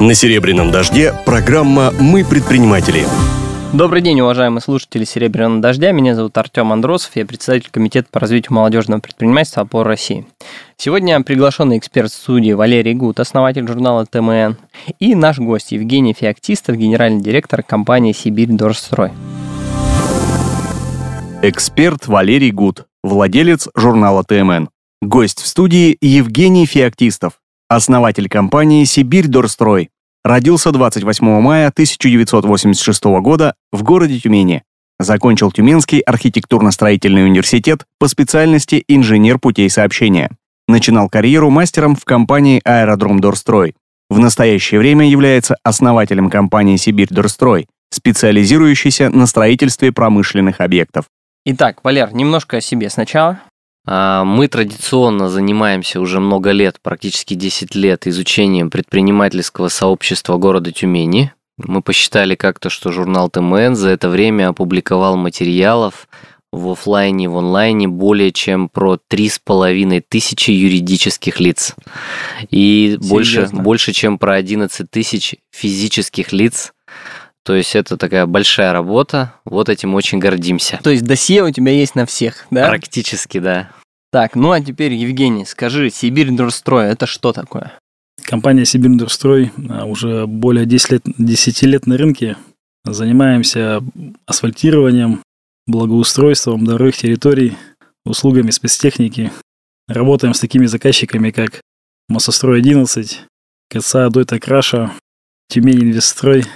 На «Серебряном дожде» программа «Мы предприниматели». Добрый день, уважаемые слушатели «Серебряного дождя». Меня зовут Артем Андросов, я председатель Комитета по развитию молодежного предпринимательства «Опор России». Сегодня приглашенный эксперт студии Валерий Гуд, основатель журнала ТМН, и наш гость Евгений Феоктистов, генеральный директор компании «Сибирь Дорстрой». Эксперт Валерий Гуд, владелец журнала ТМН. Гость в студии Евгений Феоктистов, основатель компании «Сибирь Дорстрой». Родился 28 мая 1986 года в городе Тюмени. Закончил Тюменский архитектурно-строительный университет по специальности инженер путей сообщения. Начинал карьеру мастером в компании «Аэродром Дорстрой». В настоящее время является основателем компании «Сибирь Дорстрой», специализирующейся на строительстве промышленных объектов. Итак, Валер, немножко о себе сначала. А, мы традиционно занимаемся уже много лет, практически 10 лет, изучением предпринимательского сообщества города Тюмени. Мы посчитали как-то, что журнал ТМН за это время опубликовал материалов в офлайне и в онлайне более чем про три с половиной тысячи юридических лиц. И больше, больше, чем про 11 тысяч физических лиц. То есть это такая большая работа, вот этим очень гордимся. То есть досье у тебя есть на всех, да? Практически, да. Так, ну а теперь, Евгений, скажи, Сибирь Дурстрой, это что такое? Компания Сибирь Дурстрой а, уже более 10 лет, 10 лет на рынке. Занимаемся асфальтированием, благоустройством дорог, территорий, услугами спецтехники. Работаем с такими заказчиками, как Моссострой 11, КЦА Дойта Краша, Тюмень Инвестстрой –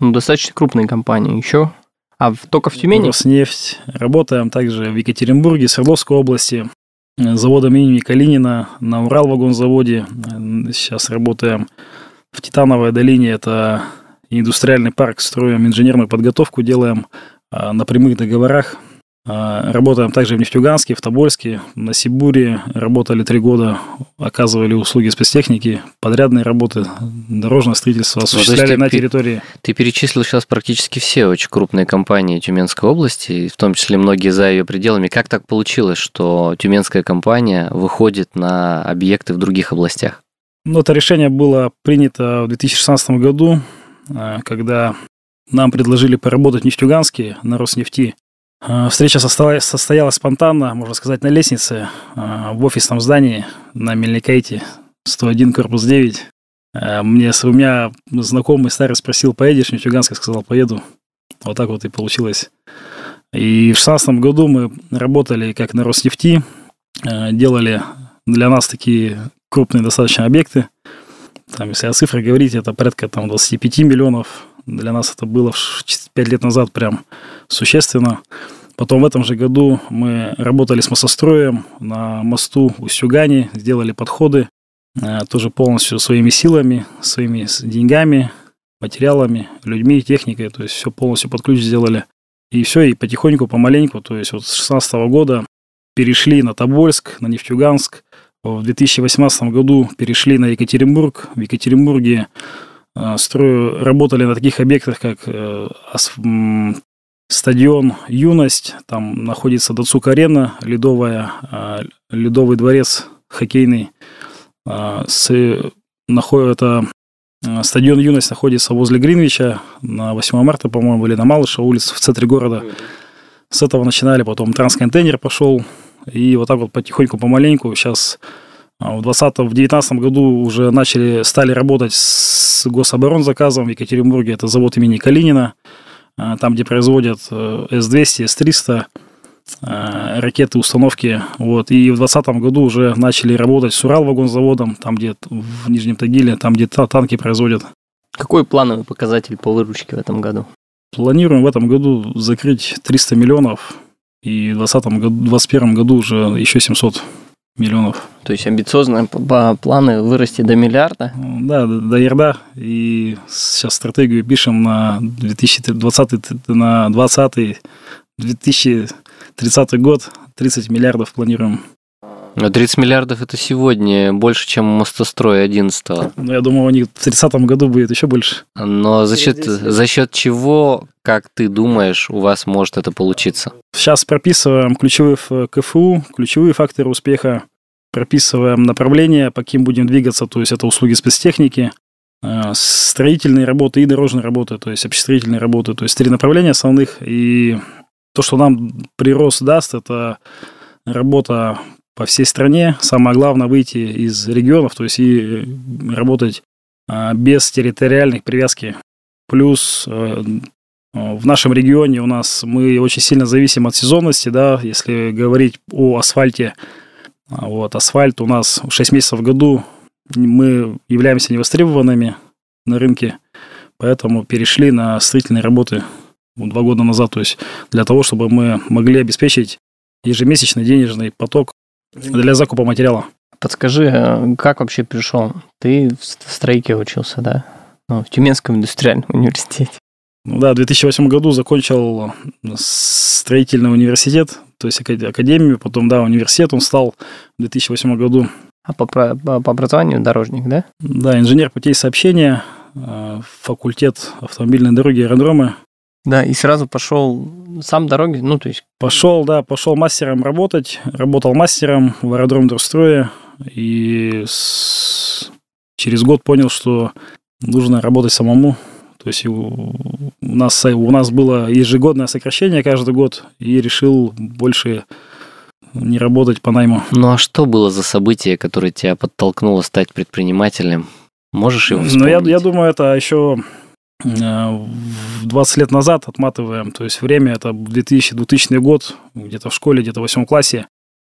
ну, достаточно крупные компании еще. А только в Тюмени? Роснефть. Работаем также в Екатеринбурге, Свердловской области, заводом имени Калинина, на Уралвагонзаводе. Сейчас работаем в Титановой долине. Это индустриальный парк, строим инженерную подготовку, делаем а, на прямых договорах Работаем также в Нефтьюганске, в Тобольске, на Сибуре. Работали три года, оказывали услуги спецтехники, подрядные работы, дорожное строительство осуществляли ну, на территории. Ты перечислил сейчас практически все очень крупные компании Тюменской области, в том числе многие за ее пределами. Как так получилось, что тюменская компания выходит на объекты в других областях? Ну, это решение было принято в 2016 году, а, когда нам предложили поработать в Нефтьюганске на Роснефти встреча состоялась, спонтанно, можно сказать, на лестнице э, в офисном здании на Мельникайте, 101, корпус 9. Э, мне, у меня знакомый старый спросил, поедешь? Я сказал, поеду. Вот так вот и получилось. И в 2016 году мы работали как на Роснефти, делали для нас такие крупные достаточно объекты. Там, если о цифрах говорить, это порядка там, 25 миллионов. Для нас это было 5 лет назад прям существенно. Потом в этом же году мы работали с массостроем на мосту у Сюгани, сделали подходы, э, тоже полностью своими силами, своими деньгами, материалами, людьми, техникой, то есть все полностью под ключ сделали. И все, и потихоньку, помаленьку, то есть вот с 2016 года перешли на Тобольск, на Нефтьюганск. В 2018 году перешли на Екатеринбург. В Екатеринбурге э, строю, работали на таких объектах, как э, стадион «Юность», там находится Дацук-арена, ледовая, а, ледовый дворец хоккейный. А, с, это а, стадион «Юность» находится возле Гринвича на 8 марта, по-моему, или на Малыша, улице в центре города. С этого начинали, потом трансконтейнер пошел, и вот так вот потихоньку, помаленьку. Сейчас в 20 в 19 году уже начали, стали работать с гособоронзаказом в Екатеринбурге. Это завод имени Калинина. А, там, где производят э, С-200, С-300, а, ракеты, установки. Вот. И в 2020 году уже начали работать с Уралвагонзаводом, там, где в Нижнем Тагиле, там, где танки производят. Какой плановый показатель по выручке в этом году? Планируем в этом году закрыть 300 миллионов, и в 2021 году уже еще 700 миллионов. То есть амбициозные планы вырасти до миллиарда? Да, до ярда. И сейчас стратегию пишем на 2020, на 20 2030 год. 30 миллиардов планируем. Но 30 миллиардов это сегодня больше, чем мостострой 11 -го. Ну, я думаю, у них в 30 году будет еще больше. Но за счет, за счет чего, как ты думаешь, у вас может это получиться? Сейчас прописываем ключевые КФУ, ключевые факторы успеха прописываем направление, по каким будем двигаться, то есть это услуги спецтехники, э, строительные работы и дорожные работы, то есть общестроительные работы, то есть три направления основных. И то, что нам прирост даст, это работа по всей стране. Самое главное выйти из регионов, то есть и работать а, без территориальных привязки. Плюс э, в нашем регионе у нас мы очень сильно зависим от сезонности, да, если говорить о асфальте. А, вот, асфальт у нас 6 месяцев в году, мы являемся невостребованными на рынке, поэтому перешли на строительные работы два года назад, то есть для того, чтобы мы могли обеспечить ежемесячный денежный поток для закупа материала. Подскажи, э, как вообще пришел? Ты в стройке учился, да? Ну, в Тюменском индустриальном университете. Ну да, в 2008 году закончил строительный университет, то есть академию, потом, да, университет он стал в 2008 году. А по, по, по образованию дорожник, да? Да, инженер путей сообщения, э, факультет автомобильной дороги и аэродромы. Да, и сразу пошел сам дороги, ну, то есть... Пошел, да, пошел мастером работать, работал мастером в аэродром Дорстроя, и с... через год понял, что нужно работать самому. То есть у нас, у нас было ежегодное сокращение каждый год, и решил больше не работать по найму. Ну а что было за событие, которое тебя подтолкнуло стать предпринимателем? Можешь его вспомнить? Ну, я, я думаю, это еще 20 лет назад отматываем, то есть время это 2000, 2000 год, где-то в школе, где-то в 8 классе,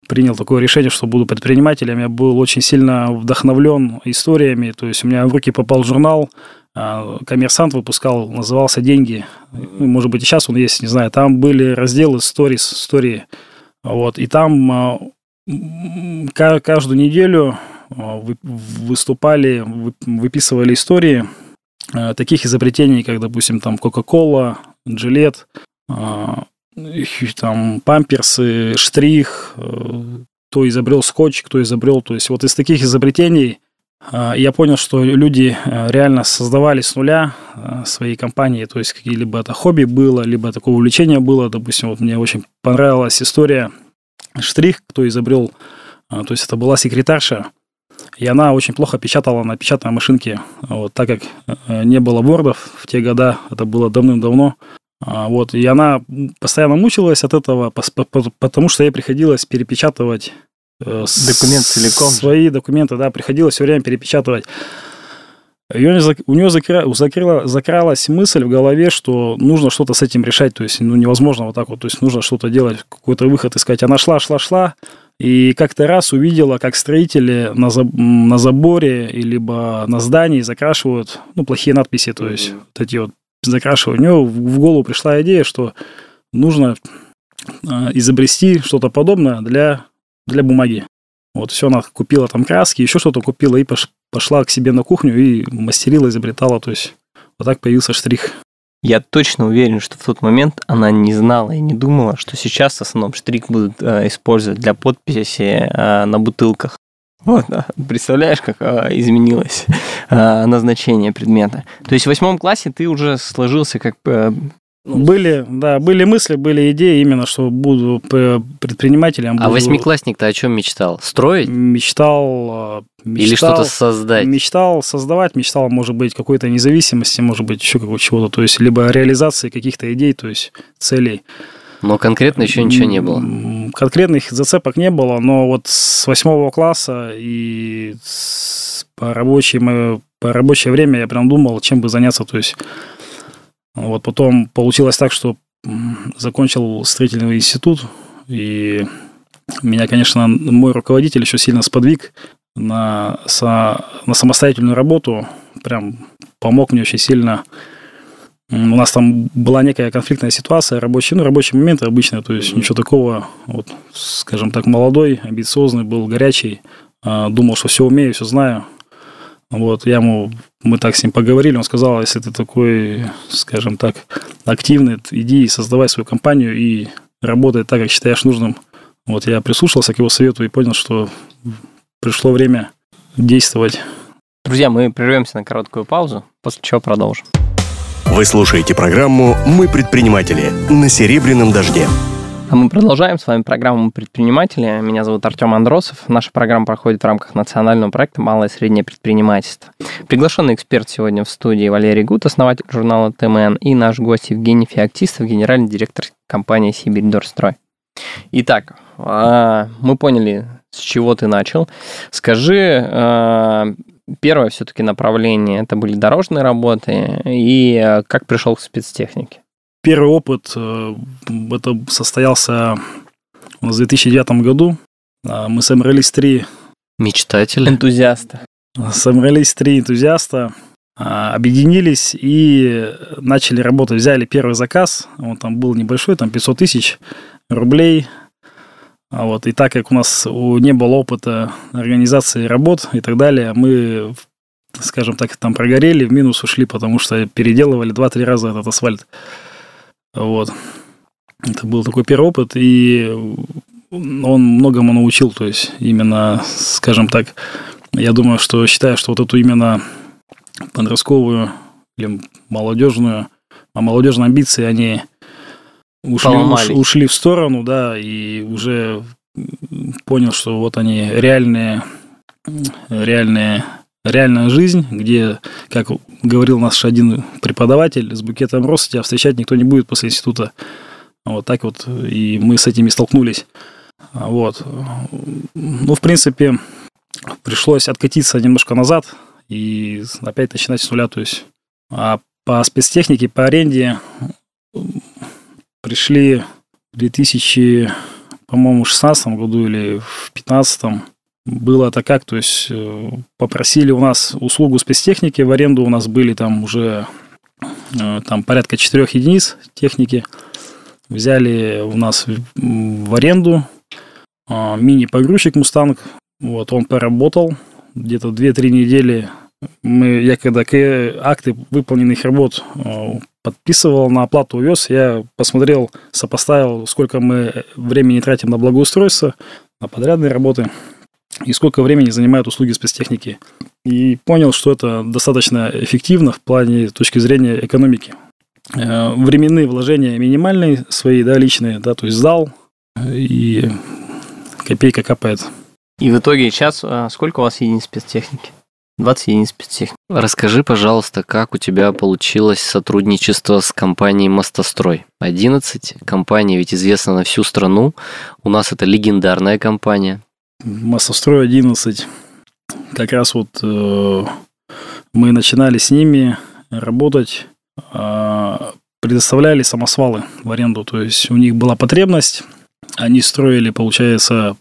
принял такое решение, что буду предпринимателем. Я был очень сильно вдохновлен историями, то есть у меня в руки попал журнал, коммерсант выпускал, назывался «Деньги». Ну, может быть, и сейчас он есть, не знаю. Там были разделы сторис, истории. Вот, и там а, каждую неделю а, выступали, выписывали истории таких изобретений, как, допустим, там Gillette, э, там памперсы, штрих, э, кто изобрел скотч, кто изобрел. То есть вот из таких изобретений я понял, что люди реально создавали с нуля свои компании, то есть либо это хобби было, либо такое увлечение было. Допустим, вот мне очень понравилась история штрих, кто изобрел, то есть это была секретарша, и она очень плохо печатала на печатной машинке, вот, так как э, не было вордов в те года, это было давным-давно. А, вот, и она постоянно мучилась от этого, потому что ей приходилось перепечатывать э, Документ целиком. Свои документы, да, приходилось все время перепечатывать. Ее, у нее закра, закрыла, закралась мысль в голове, что нужно что-то с этим решать, то есть ну, невозможно вот так вот, то есть нужно что-то делать, какой-то выход искать. Она шла, шла, шла, и как-то раз увидела, как строители на, за, на заборе либо на здании закрашивают, ну, плохие надписи, то есть mm-hmm. вот эти вот закрашивают. У нее в голову пришла идея, что нужно а, изобрести что-то подобное для, для бумаги. Вот, все, она купила там краски, еще что-то купила и пошла к себе на кухню и мастерила, изобретала. То есть вот так появился штрих. Я точно уверен, что в тот момент она не знала и не думала, что сейчас в основном штрих будут э, использовать для подписи э, на бутылках. Вот, да. представляешь, как э, изменилось э, назначение предмета. То есть в восьмом классе ты уже сложился как э, ну, были, да, были мысли, были идеи именно, что буду предпринимателем. А восьмиклассник-то о чем мечтал? Строить? Мечтал, мечтал Или что-то создать? Мечтал создавать, мечтал, может быть, какой-то независимости, может быть, еще какого чего-то, то есть, либо реализации каких-то идей, то есть, целей. Но конкретно еще ничего не было? Конкретных зацепок не было, но вот с восьмого класса и по, рабочей, по рабочее время я прям думал, чем бы заняться, то есть вот потом получилось так, что закончил строительный институт, и меня, конечно, мой руководитель еще сильно сподвиг на, со, на самостоятельную работу, прям помог мне очень сильно. У нас там была некая конфликтная ситуация, рабочий, ну, рабочий момент обычно, то есть ничего такого, вот, скажем так, молодой, амбициозный, был горячий, а, думал, что все умею, все знаю. Вот, я ему, мы так с ним поговорили, он сказал, если ты такой, скажем так, активный, иди и создавай свою компанию и работай так, как считаешь нужным. Вот я прислушался к его совету и понял, что пришло время действовать. Друзья, мы прервемся на короткую паузу, после чего продолжим. Вы слушаете программу «Мы предприниматели» на «Серебряном дожде». А мы продолжаем с вами программу «Предприниматели». Меня зовут Артем Андросов. Наша программа проходит в рамках национального проекта «Малое и среднее предпринимательство». Приглашенный эксперт сегодня в студии Валерий Гут, основатель журнала ТМН, и наш гость Евгений Феоктистов, генеральный директор компании «Сибирь Дорстрой». Итак, а, мы поняли, с чего ты начал. Скажи, а, первое все-таки направление, это были дорожные работы, и как пришел к спецтехнике? Первый опыт, э, это состоялся в 2009 году. А, мы собрались три... Мечтатели. Энтузиаста. Собрались три энтузиаста, а, объединились и начали работать. Взяли первый заказ, он там был небольшой, там 500 тысяч рублей. А вот, и так как у нас не было опыта организации работ и так далее, мы, скажем так, там прогорели, в минус ушли, потому что переделывали 2-3 раза этот асфальт. Вот. Это был такой первый опыт, и он многому научил, то есть именно, скажем так, я думаю, что считаю, что вот эту именно подростковую или молодежную, а молодежные амбиции, они ушли, уш, ушли в сторону, да, и уже понял, что вот они реальные, реальные реальная жизнь, где, как говорил наш один преподаватель, с букетом роз тебя встречать никто не будет после института. Вот так вот, и мы с этими столкнулись. Вот. Ну, в принципе, пришлось откатиться немножко назад и опять начинать с нуля. То есть, а по спецтехнике, по аренде пришли в 2000, по-моему, 16 году или в 15 было это как, то есть э, попросили у нас услугу спецтехники в аренду, у нас были там уже э, там порядка четырех единиц техники, взяли у нас в аренду а, мини-погрузчик Мустанг, вот он поработал. Где-то 2-3 недели, мы, я когда акты выполненных работ э, подписывал, на оплату увез, я посмотрел, сопоставил, сколько мы времени тратим на благоустройство, на подрядные работы – и сколько времени занимают услуги спецтехники. И понял, что это достаточно эффективно в плане точки зрения экономики. Э, временные вложения минимальные свои, да, личные, да, то есть сдал, и копейка капает. И в итоге сейчас а, сколько у вас единиц спецтехники? 20 единиц спецтехники. Расскажи, пожалуйста, как у тебя получилось сотрудничество с компанией «Мостострой»? 11 компаний ведь известна на всю страну. У нас это легендарная компания. Массострой 11. Как раз вот э, мы начинали с ними работать, э, предоставляли самосвалы в аренду. То есть у них была потребность, они строили, получается,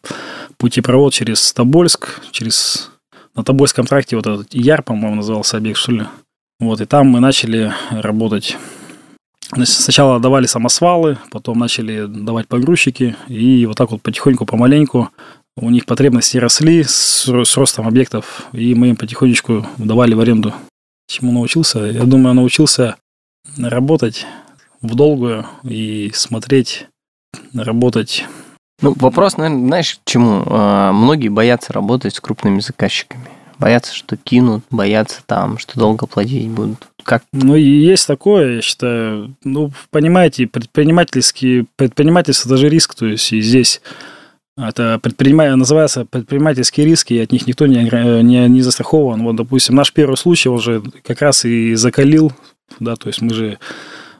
путепровод через Тобольск, через на Тобольском тракте вот этот Яр, по-моему, назывался объект, что ли. Вот, и там мы начали работать. Сначала давали самосвалы, потом начали давать погрузчики, и вот так вот потихоньку, помаленьку у них потребности росли с, с ростом объектов, и мы им потихонечку давали в аренду. Чему научился? Я думаю, научился работать в долгую и смотреть, работать. Ну, вопрос, наверное, знаешь, чему? А, многие боятся работать с крупными заказчиками. Боятся, что кинут, боятся там, что долго платить будут. Как? Ну, и есть такое, я считаю. Ну, понимаете, предпринимательский, предпринимательство – это же риск. То есть, и здесь это предприниматель, называется предпринимательские риски, и от них никто не, не, не застрахован. Вот, допустим, наш первый случай уже как раз и закалил, да, то есть мы же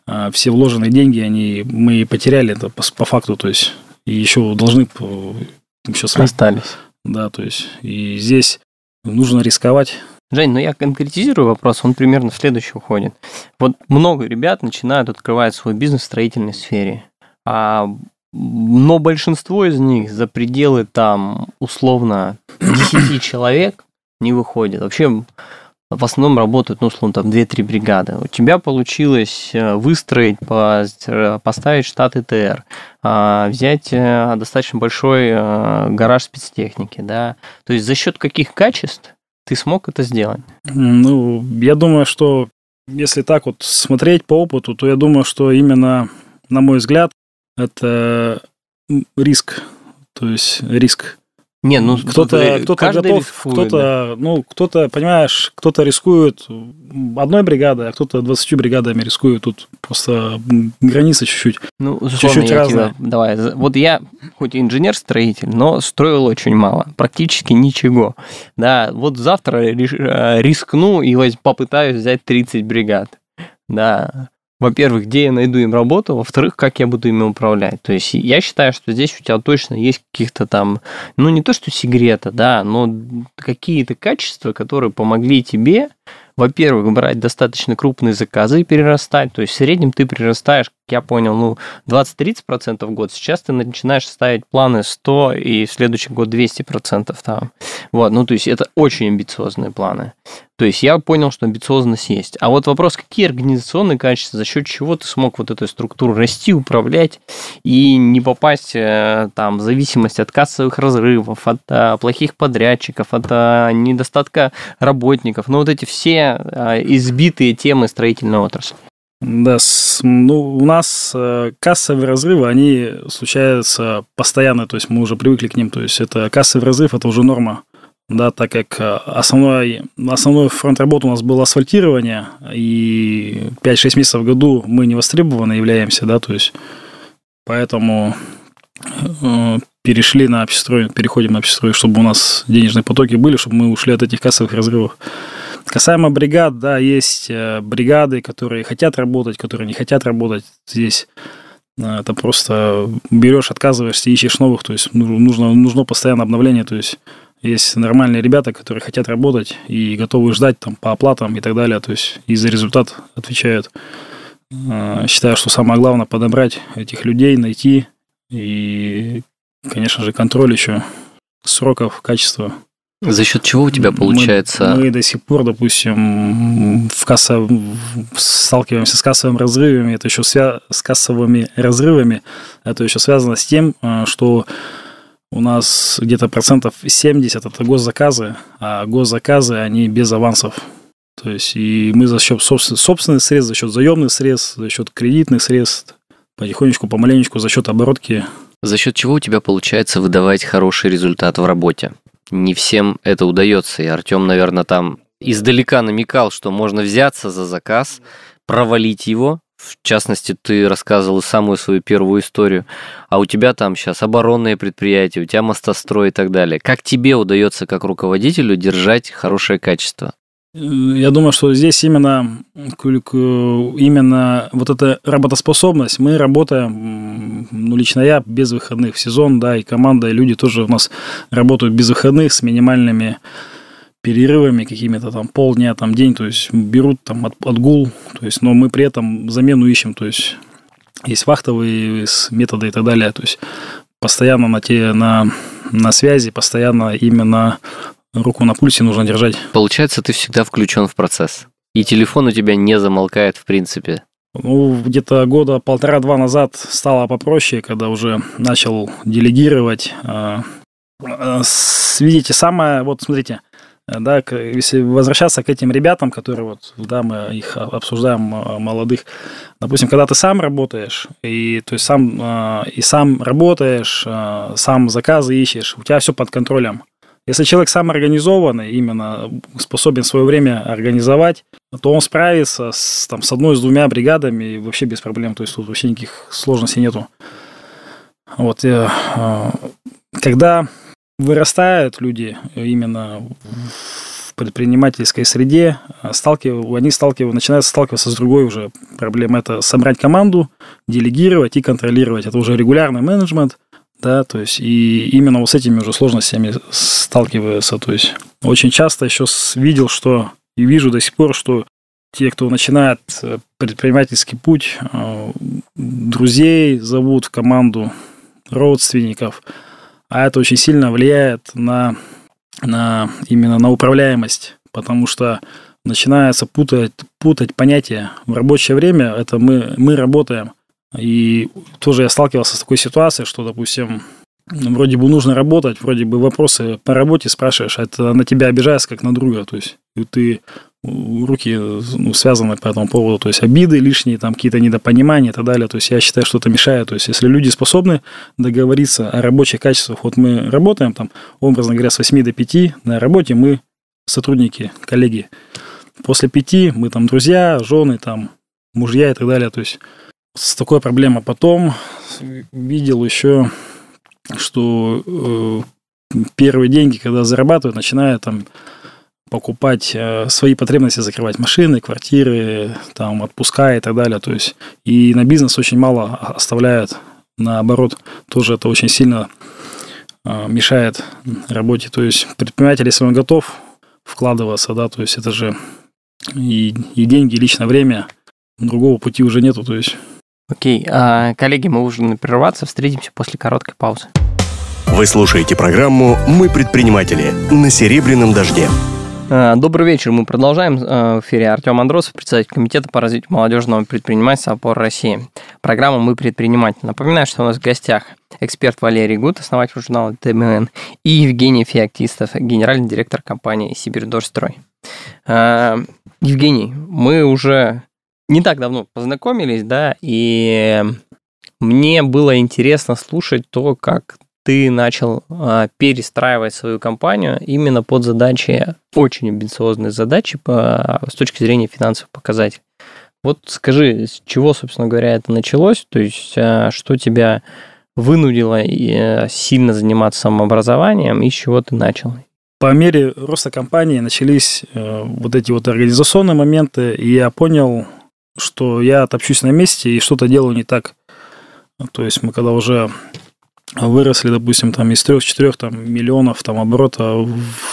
а, все вложенные деньги, они, мы потеряли это по, по факту, то есть и еще должны еще остались. Да, то есть и здесь нужно рисковать. Жень, ну я конкретизирую вопрос, он примерно в следующий уходит. Вот много ребят начинают открывать свой бизнес в строительной сфере. А но большинство из них за пределы там условно 10 человек не выходит. Вообще в основном работают, ну, условно, там 2-3 бригады. У тебя получилось э, выстроить, э, поставить штат ИТР, а, взять э, достаточно большой гараж спецтехники, да. То есть за счет каких качеств ты смог это сделать? Ну, я думаю, что если так вот смотреть по опыту, то я думаю, что именно, на мой взгляд, это риск, то есть риск Не, ну кто-то, кто-то готов, рискует, кто-то, да. ну, кто-то, понимаешь, кто-то рискует одной бригадой, а кто-то 20 бригадами рискует. Тут просто граница чуть-чуть. Ну, чуть-чуть разная. Тебя, давай, вот я хоть инженер-строитель, но строил очень мало, практически ничего. Да, вот завтра э, рискну и попытаюсь взять 30 бригад. Да, во-первых, где я найду им работу, во-вторых, как я буду ими управлять. То есть я считаю, что здесь у тебя точно есть каких-то там, ну не то что секреты, да, но какие-то качества, которые помогли тебе во-первых, брать достаточно крупные заказы и перерастать. То есть в среднем ты прирастаешь, я понял, ну, 20-30% в год. Сейчас ты начинаешь ставить планы 100 и в следующий год 200% там. Вот, ну, то есть это очень амбициозные планы. То есть я понял, что амбициозность есть. А вот вопрос, какие организационные качества, за счет чего ты смог вот эту структуру расти, управлять и не попасть э, там в зависимость от кассовых разрывов, от а, плохих подрядчиков, от а, недостатка работников. Ну вот эти все а, избитые темы строительной отрасли. Да, ну, у нас э, кассовые разрывы, они случаются постоянно, то есть мы уже привыкли к ним, то есть это кассовый разрыв, это уже норма да, так как э, основной, основной фронт работы у нас было асфальтирование, и 5-6 месяцев в году мы не востребованы являемся, да, то есть поэтому э, перешли на общестрой, переходим на общестрой, чтобы у нас денежные потоки были, чтобы мы ушли от этих кассовых разрывов. Касаемо бригад, да, есть э, бригады, которые хотят работать, которые не хотят работать здесь. Это просто берешь, отказываешься, ищешь новых, то есть нужно, нужно постоянное обновление, то есть есть нормальные ребята, которые хотят работать и готовы ждать там по оплатам и так далее. То есть и за результат отвечают. А, считаю, что самое главное подобрать этих людей, найти и, конечно же, контроль еще сроков, качества. За счет чего у тебя получается? Мы, мы до сих пор, допустим, в касса сталкиваемся с кассовыми разрывами. Это еще свя... с кассовыми разрывами. Это еще связано с тем, а, что у нас где-то процентов 70 это госзаказы, а госзаказы, они без авансов. То есть, и мы за счет собственных средств, за счет заемных средств, за счет кредитных средств, потихонечку, помаленечку, за счет оборотки. За счет чего у тебя получается выдавать хороший результат в работе? Не всем это удается, и Артем, наверное, там издалека намекал, что можно взяться за заказ, провалить его, в частности, ты рассказывал самую свою первую историю, а у тебя там сейчас оборонные предприятия, у тебя мостострой и так далее. Как тебе удается как руководителю держать хорошее качество? Я думаю, что здесь именно, именно вот эта работоспособность. Мы работаем, ну, лично я, без выходных в сезон, да, и команда, и люди тоже у нас работают без выходных с минимальными перерывами какими-то там полдня, там день, то есть берут там от, отгул, то есть, но мы при этом замену ищем, то есть есть вахтовые методы и так далее, то есть постоянно на, те, на, на связи, постоянно именно руку на пульсе нужно держать. Получается, ты всегда включен в процесс, и телефон у тебя не замолкает в принципе. Ну, где-то года полтора-два назад стало попроще, когда уже начал делегировать. А, а, видите, самое, вот смотрите, да, если возвращаться к этим ребятам, которые вот, да, мы их обсуждаем, а, молодых, допустим, когда ты сам работаешь, и, то есть сам, и сам работаешь, сам заказы ищешь, у тебя все под контролем. Если человек сам организованный, именно способен свое время организовать, то он справится с, там, с одной, с двумя бригадами вообще без проблем. То есть тут вообще никаких сложностей нету. Вот, э, когда вырастают люди именно в предпринимательской среде, сталкив... они сталкиваются, начинают сталкиваться с другой уже проблемой. Это собрать команду, делегировать и контролировать. Это уже регулярный менеджмент, да, то есть и именно вот с этими уже сложностями сталкиваются. То есть очень часто еще видел, что и вижу до сих пор, что те, кто начинает э, предпринимательский путь, э, друзей зовут в команду, родственников – а это очень сильно влияет на, на именно на управляемость, потому что начинается путать, путать понятия. В рабочее время это мы, мы работаем. И тоже я сталкивался с такой ситуацией, что, допустим, вроде бы нужно работать, вроде бы вопросы по работе спрашиваешь, а это на тебя обижается как на друга. То есть ты руки ну, связаны по этому поводу, то есть обиды лишние, там какие-то недопонимания и так далее. То есть я считаю, что это мешает. То есть если люди способны договориться о рабочих качествах, вот мы работаем там, образно говоря, с 8 до 5 на работе, мы сотрудники, коллеги. После пяти мы там друзья, жены, там мужья и так далее. То есть с такой проблемой. Потом видел еще, что э, первые деньги, когда зарабатывают, начинают там покупать э, свои потребности, закрывать машины, квартиры, там, отпуска и так далее. То есть и на бизнес очень мало оставляют. Наоборот, тоже это очень сильно э, мешает работе. То есть предприниматель, если он готов вкладываться, да, то есть это же и, и деньги, и личное время, другого пути уже нету, то есть... Окей, а, коллеги, мы уже прерваться, встретимся после короткой паузы. Вы слушаете программу «Мы предприниматели» на «Серебряном дожде». А, добрый вечер. Мы продолжаем а, в эфире Артем Андросов, председатель Комитета по развитию молодежного предпринимательства «Опор России». Программа «Мы предприниматели». Напоминаю, что у нас в гостях эксперт Валерий Гуд, основатель журнала ТМН, и Евгений Феоктистов, генеральный директор компании «Сибирьдорстрой». Евгений, мы уже не так давно познакомились, да, и мне было интересно слушать то, как ты начал а, перестраивать свою компанию именно под задачи, очень амбициозные задачи по, с точки зрения финансовых показателей. Вот скажи, с чего, собственно говоря, это началось? То есть, а, что тебя вынудило э, сильно заниматься самообразованием и с чего ты начал? По мере роста компании начались э, вот эти вот организационные моменты, и я понял, что я топчусь на месте и что-то делаю не так. То есть мы когда уже выросли, допустим, там из 3-4 там, миллионов там, оборота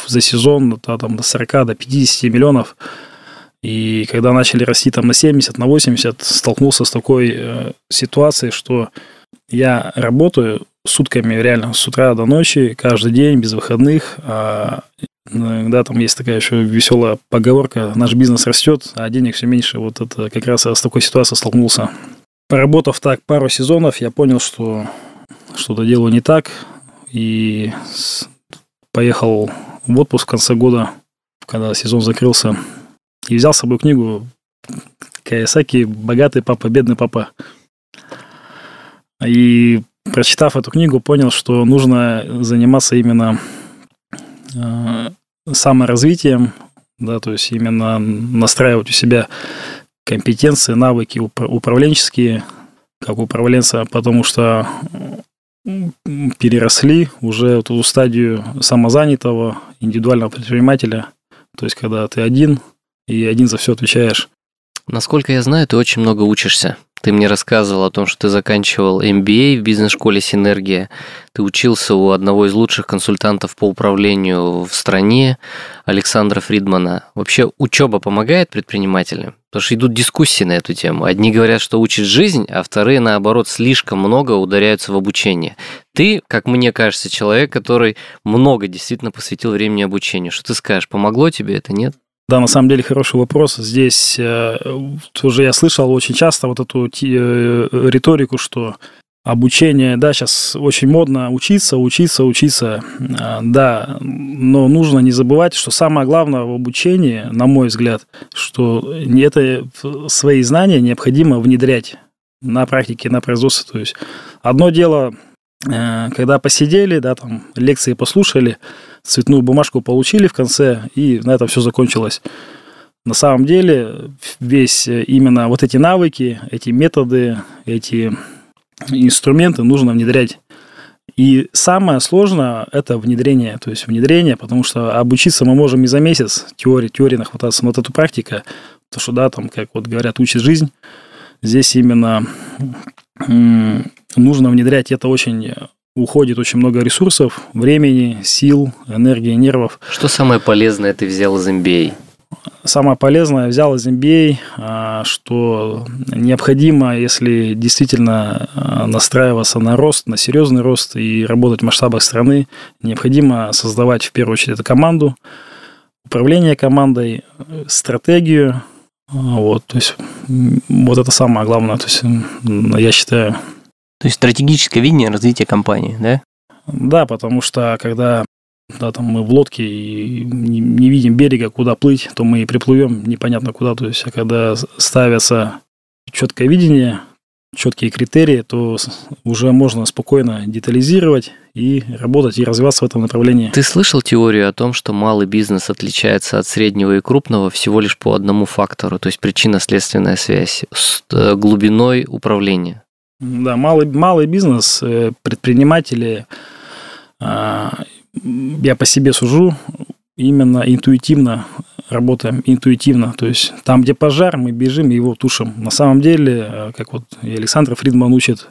за сезон да, там, до 40, до 50 миллионов, и когда начали расти там на 70, на 80, столкнулся с такой э, ситуацией, что я работаю сутками, реально, с утра до ночи, каждый день, без выходных. А, да, там есть такая еще веселая поговорка, наш бизнес растет, а денег все меньше. Вот это как раз с такой ситуацией столкнулся. Поработав так пару сезонов, я понял, что что-то делаю не так, и поехал в отпуск в конце года, когда сезон закрылся, и взял с собой книгу Каясаки «Богатый папа, бедный папа». И прочитав эту книгу, понял, что нужно заниматься именно саморазвитием, да, то есть именно настраивать у себя компетенции, навыки управленческие, как управленца, потому что переросли уже эту стадию самозанятого, индивидуального предпринимателя, то есть когда ты один и один за все отвечаешь. Насколько я знаю, ты очень много учишься. Ты мне рассказывал о том, что ты заканчивал MBA в бизнес-школе «Синергия». Ты учился у одного из лучших консультантов по управлению в стране, Александра Фридмана. Вообще учеба помогает предпринимателям? Потому что идут дискуссии на эту тему. Одни говорят, что учит жизнь, а вторые, наоборот, слишком много ударяются в обучение. Ты, как мне кажется, человек, который много действительно посвятил времени обучению. Что ты скажешь, помогло тебе это, нет? Да, на самом деле хороший вопрос. Здесь э, тоже я слышал очень часто вот эту э, риторику, что обучение, да, сейчас очень модно учиться, учиться, учиться, э, да, но нужно не забывать, что самое главное в обучении, на мой взгляд, что это свои знания необходимо внедрять на практике, на производстве. То есть одно дело, э, когда посидели, да, там лекции послушали, цветную бумажку получили в конце, и на этом все закончилось. На самом деле, весь э, именно вот эти навыки, эти методы, эти инструменты нужно внедрять. И самое сложное – это внедрение, то есть внедрение, потому что обучиться мы можем и за месяц, теории, теории нахвататься, но вот эту практика, то, что, да, там, как вот говорят, учит жизнь, здесь именно нужно внедрять это очень уходит очень много ресурсов, времени, сил, энергии, нервов. Что самое полезное ты взял из MBA? Самое полезное взял из MBA, а, что необходимо, если действительно а, настраиваться на рост, на серьезный рост и работать в масштабах страны, необходимо создавать в первую очередь эту команду, управление командой, стратегию, вот, то есть вот это самое главное, то есть я считаю, то есть стратегическое видение развития компании, да? Да, потому что когда да, там мы в лодке и не, не видим берега, куда плыть, то мы и приплывем непонятно куда. То есть, а когда ставятся четкое видение, четкие критерии, то уже можно спокойно детализировать и работать, и развиваться в этом направлении. Ты слышал теорию о том, что малый бизнес отличается от среднего и крупного всего лишь по одному фактору, то есть причинно-следственная связь с э, глубиной управления? Да, малый, малый бизнес, э, предприниматели, а, я по себе сужу, именно интуитивно работаем, интуитивно. То есть там, где пожар, мы бежим и его тушим. На самом деле, э, как вот и Александр Фридман учит,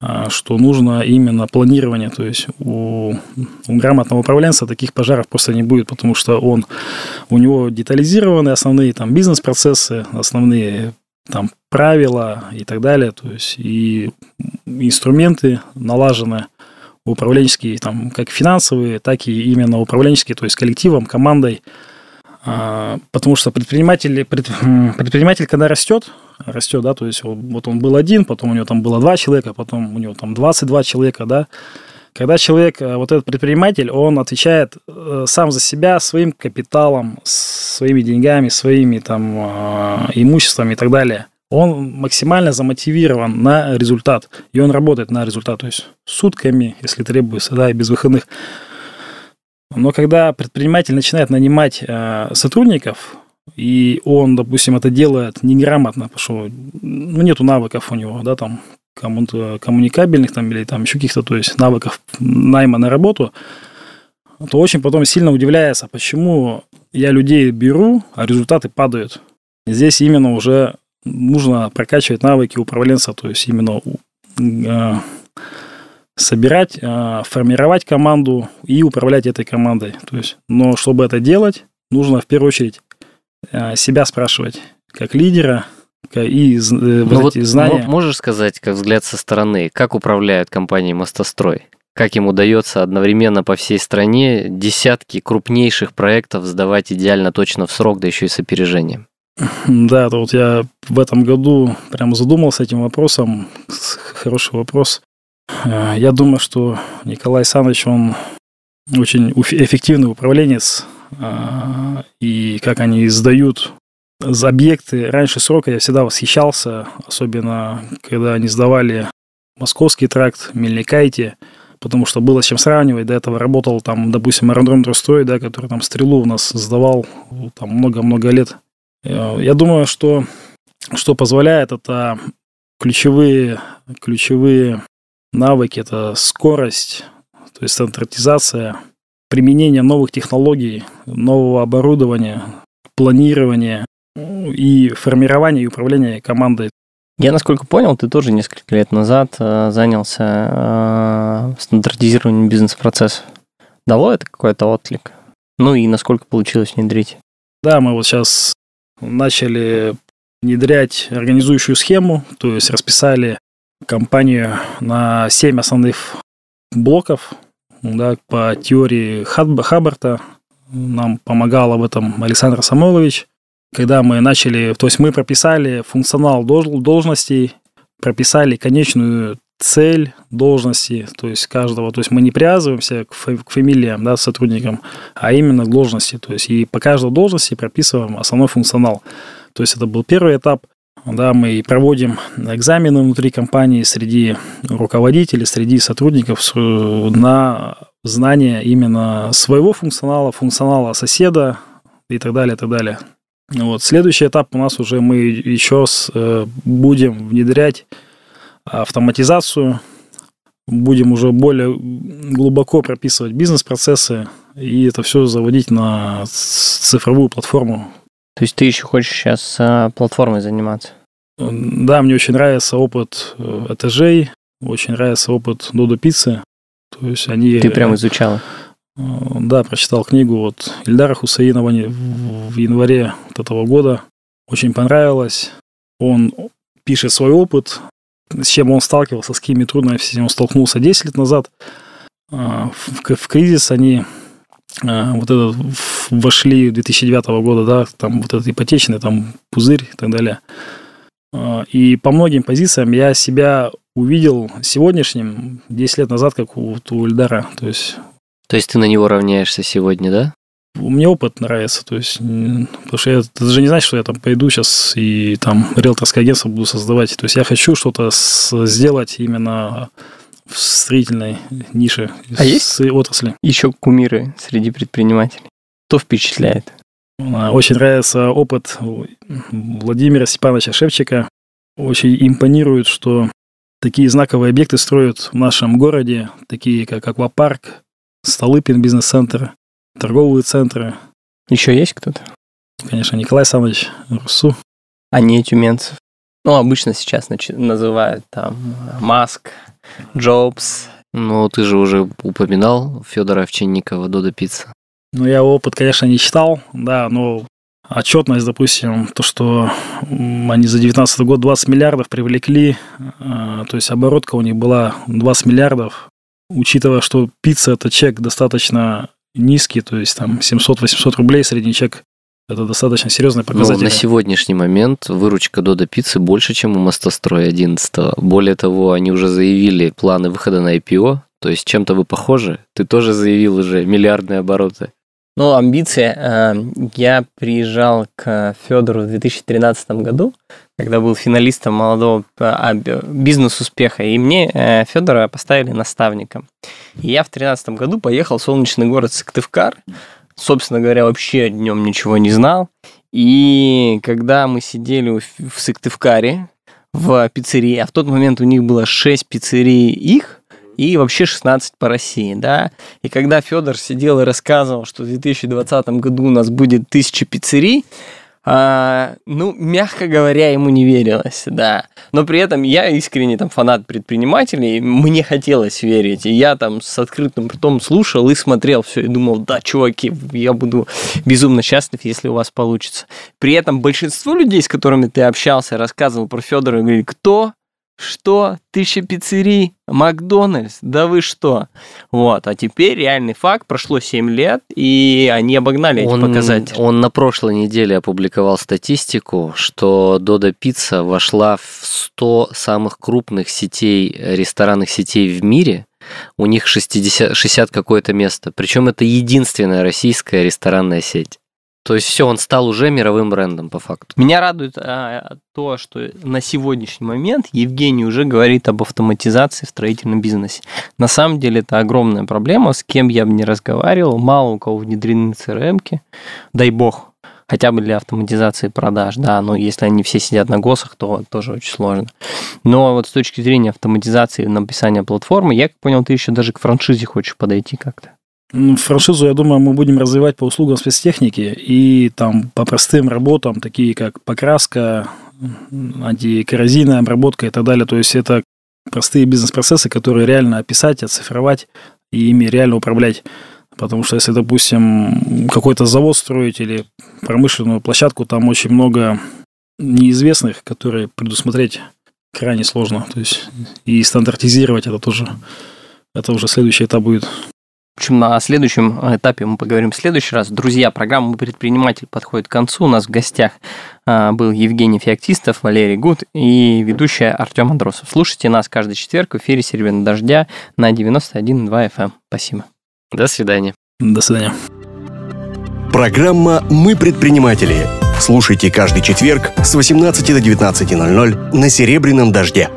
э, что нужно именно планирование. То есть у, у грамотного управленца таких пожаров просто не будет, потому что он, у него детализированы основные там бизнес-процессы, основные там правила и так далее. То есть и инструменты налажены – управленческие, там, как финансовые, так и именно управленческие, то есть коллективом, командой. А, потому что предприниматель, предприниматель, когда растет, растет, да, то есть вот он был один, потом у него там было два человека, потом у него там 22 человека, да, когда человек, э, вот этот предприниматель, он отвечает э, сам за себя своим капиталом, своими деньгами, своими там а, имуществами и так далее – он максимально замотивирован на результат, и он работает на результат, то есть сутками, если требуется, да, и без выходных. Но когда предприниматель начинает нанимать э, сотрудников, и он, допустим, это делает неграмотно, потому что ну, нету навыков у него, да, там, кому-то коммуникабельных там, или там еще каких-то, то есть навыков найма на работу, то очень потом сильно удивляется, почему я людей беру, а результаты падают. Здесь именно уже нужно прокачивать навыки управленца, то есть именно э, собирать, э, формировать команду и управлять этой командой. То есть, но чтобы это делать, нужно в первую очередь э, себя спрашивать, как лидера, и ну вот, вот эти знания. Можешь сказать, как взгляд со стороны, как управляют компанией «Мостострой»? Как им удается одновременно по всей стране десятки крупнейших проектов сдавать идеально точно в срок, да еще и с опережением? Да, это вот я в этом году прямо задумался этим вопросом. Хороший вопрос. Э, я думаю, что Николай Александрович, он очень эффективный управленец, э, и как они сдают за объекты раньше срока я всегда восхищался, особенно когда они сдавали Московский тракт, Мельникайте, потому что было с чем сравнивать. До этого работал там, допустим, аэродром Трустой, да, который там стрелу у нас сдавал там много-много лет Э, я думаю, что, что позволяет это ключевые, ключевые навыки, это скорость, то есть стандартизация, применение новых технологий, нового оборудования, планирование и формирование и управление командой. Я, насколько понял, ты тоже несколько лет назад э, занялся э, стандартизированием бизнес-процессов. Дало это какой-то отклик? Ну и насколько получилось внедрить? Да, мы вот сейчас начали внедрять организующую схему, то есть расписали компанию на 7 основных блоков да, по теории Хаббарта. Нам помогал об этом Александр Самойлович. Когда мы начали, то есть мы прописали функционал должностей, прописали конечную цель должности, то есть каждого, то есть мы не привязываемся к, к фамилиям, да, сотрудникам, а именно к должности, то есть и по каждой должности прописываем основной функционал. То есть это был первый этап, да, мы проводим экзамены внутри компании среди руководителей, среди сотрудников на знание именно своего функционала, функционала соседа и так далее, и так далее. Вот. Следующий этап у нас уже мы еще с, э, будем внедрять автоматизацию, будем уже более глубоко прописывать бизнес-процессы и это все заводить на цифровую платформу. То есть ты еще хочешь сейчас а, платформой заниматься? Да, мне очень нравится опыт э, этажей, очень нравится опыт Додо Пиццы. То есть они... Ты прям изучал? Э, да, прочитал книгу вот Ильдара Хусаинова в январе вот этого года. Очень понравилось. Он пишет свой опыт, с чем он сталкивался, с какими трудностями он столкнулся 10 лет назад. А, в, в кризис они а, вот этот вошли 2009 года, да, там вот этот ипотечный, там пузырь и так далее. И по многим позициям я себя увидел сегодняшним 10 лет назад, как у, у Ильдара. То есть То есть ты на него равняешься сегодня, да? Мне опыт нравится, то есть, потому что я, это же не значит, что я там пойду сейчас и там риэлторское агентство буду создавать. То есть я хочу что-то сделать именно в строительной нише а есть отрасли. Еще кумиры среди предпринимателей. Кто впечатляет? Очень нравится опыт Владимира Степановича Шевчика. Очень импонирует, что такие знаковые объекты строят в нашем городе, такие как аквапарк, Столыпин бизнес-центр, торговые центры. Еще есть кто-то? Конечно, Николай Александрович Русу. А не тюменцев? Ну, обычно сейчас называют там Маск, Джобс. Ну, ты же уже упоминал Федора Овчинникова, Дода Пицца. Ну, я опыт, конечно, не читал, да, но отчетность, допустим, то, что они за 2019 год 20 миллиардов привлекли, а, то есть оборотка у них была 20 миллиардов, учитывая, что пицца – это чек достаточно низкий, то есть там 700-800 рублей средний чек, это достаточно серьезный показатель. Ну, на сегодняшний момент выручка Дода Пиццы больше, чем у Мостостроя 11 Более того, они уже заявили планы выхода на IPO, то есть чем-то вы похожи. Ты тоже заявил уже миллиардные обороты. Ну, амбиции. Э, я приезжал к Федору в 2013 году, когда был финалистом молодого а, бизнес-успеха, и мне э, Федора поставили наставником. И я в 2013 году поехал в солнечный город Сыктывкар, собственно говоря, вообще о нем ничего не знал. И когда мы сидели в Сыктывкаре, в пиццерии, а в тот момент у них было 6 пиццерий их, и вообще 16 по России, да. И когда Федор сидел и рассказывал, что в 2020 году у нас будет тысяча пиццерий, а, ну, мягко говоря, ему не верилось, да. Но при этом я искренне там фанат предпринимателей, мне хотелось верить. И я там с открытым ртом слушал и смотрел все, и думал, да, чуваки, я буду безумно счастлив, если у вас получится. При этом большинство людей, с которыми ты общался, рассказывал про Федора, говорили, кто? Что? Тысяча пиццерий? Макдональдс? Да вы что? Вот, а теперь реальный факт, прошло 7 лет, и они обогнали он, эти показатели. Он на прошлой неделе опубликовал статистику, что Дода Пицца вошла в 100 самых крупных сетей, ресторанных сетей в мире, у них 60, 60 какое-то место. Причем это единственная российская ресторанная сеть. То есть все, он стал уже мировым брендом по факту. Меня радует а, то, что на сегодняшний момент Евгений уже говорит об автоматизации в строительном бизнесе. На самом деле это огромная проблема, с кем я бы не разговаривал, мало у кого внедрены CRM-ки, дай бог, хотя бы для автоматизации продаж, да, но если они все сидят на ГОСах, то тоже очень сложно. Но вот с точки зрения автоматизации написания платформы, я как понял, ты еще даже к франшизе хочешь подойти как-то. Франшизу, я думаю, мы будем развивать по услугам спецтехники и там по простым работам, такие как покраска, антикоррозийная обработка и так далее. То есть это простые бизнес-процессы, которые реально описать, оцифровать и ими реально управлять. Потому что если, допустим, какой-то завод строить или промышленную площадку, там очень много неизвестных, которые предусмотреть крайне сложно. То есть и стандартизировать это тоже, это уже следующий этап будет. В общем, на следующем этапе мы поговорим в следующий раз. Друзья, программа «Предприниматель» подходит к концу. У нас в гостях а, был Евгений Феоктистов, Валерий Гуд и ведущая Артем Андросов. Слушайте нас каждый четверг в эфире «Серебряного дождя» на 91.2 FM. Эм. Спасибо. До свидания. До свидания. Программа «Мы предприниматели». Слушайте каждый четверг с 18 до 19.00 на «Серебряном дожде».